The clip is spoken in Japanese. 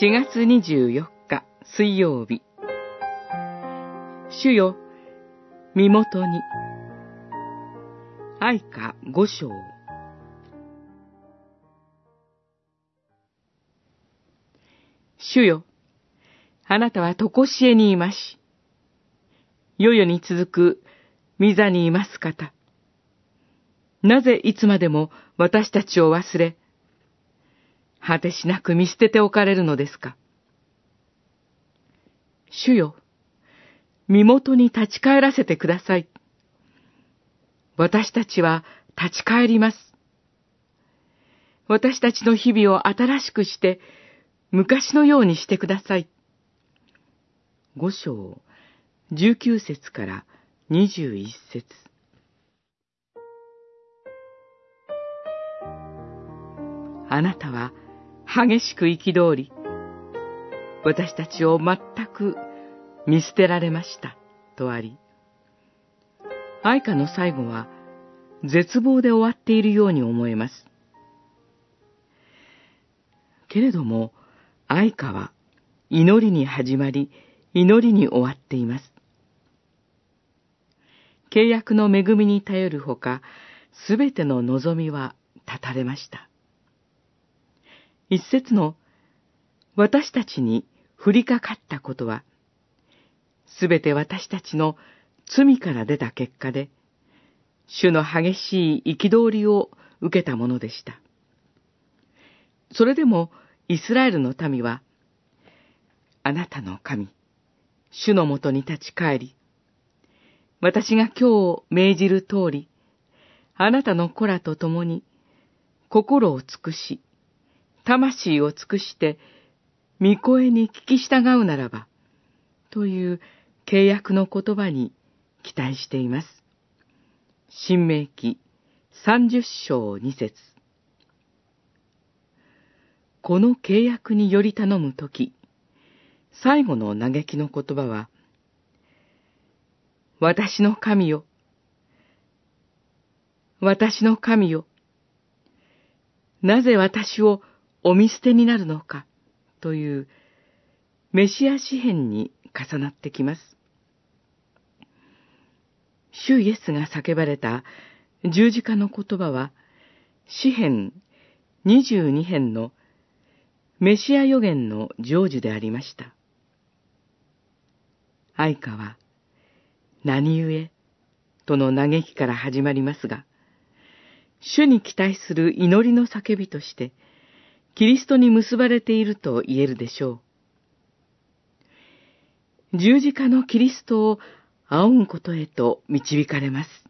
4月24日水曜日主よ、身元に愛歌五章主よ、あなたはとこしえにいまし。世々に続く御座にいます方。なぜいつまでも私たちを忘れ、果てしなく見捨てておかれるのですか。主よ、身元に立ち返らせてください。私たちは立ち返ります。私たちの日々を新しくして、昔のようにしてください。五章、十九節から二十一節。あなたは激しく憤り、私たちを全く見捨てられました、とあり。愛花の最後は絶望で終わっているように思えます。けれども、愛花は祈りに始まり、祈りに終わっています。契約の恵みに頼るほか、すべての望みは断たれました。一節の私たちに降りかかったことは、すべて私たちの罪から出た結果で、主の激しい憤りを受けたものでした。それでもイスラエルの民は、あなたの神、主のもとに立ち返り、私が今日命じる通り、あなたの子らと共に、心を尽くし、魂を尽くして、御声に聞き従うならば、という契約の言葉に期待しています。新明記三十章二節この契約により頼むとき、最後の嘆きの言葉は、私の神よ、私の神よ、なぜ私をお見捨てになるのか、というメシア詩篇に重なってきます。主イエスが叫ばれた十字架の言葉は、詩篇22編のメシア予言の成就でありました。愛花は、何故との嘆きから始まりますが、主に期待する祈りの叫びとして、キリストに結ばれていると言えるでしょう。十字架のキリストを仰ぐことへと導かれます。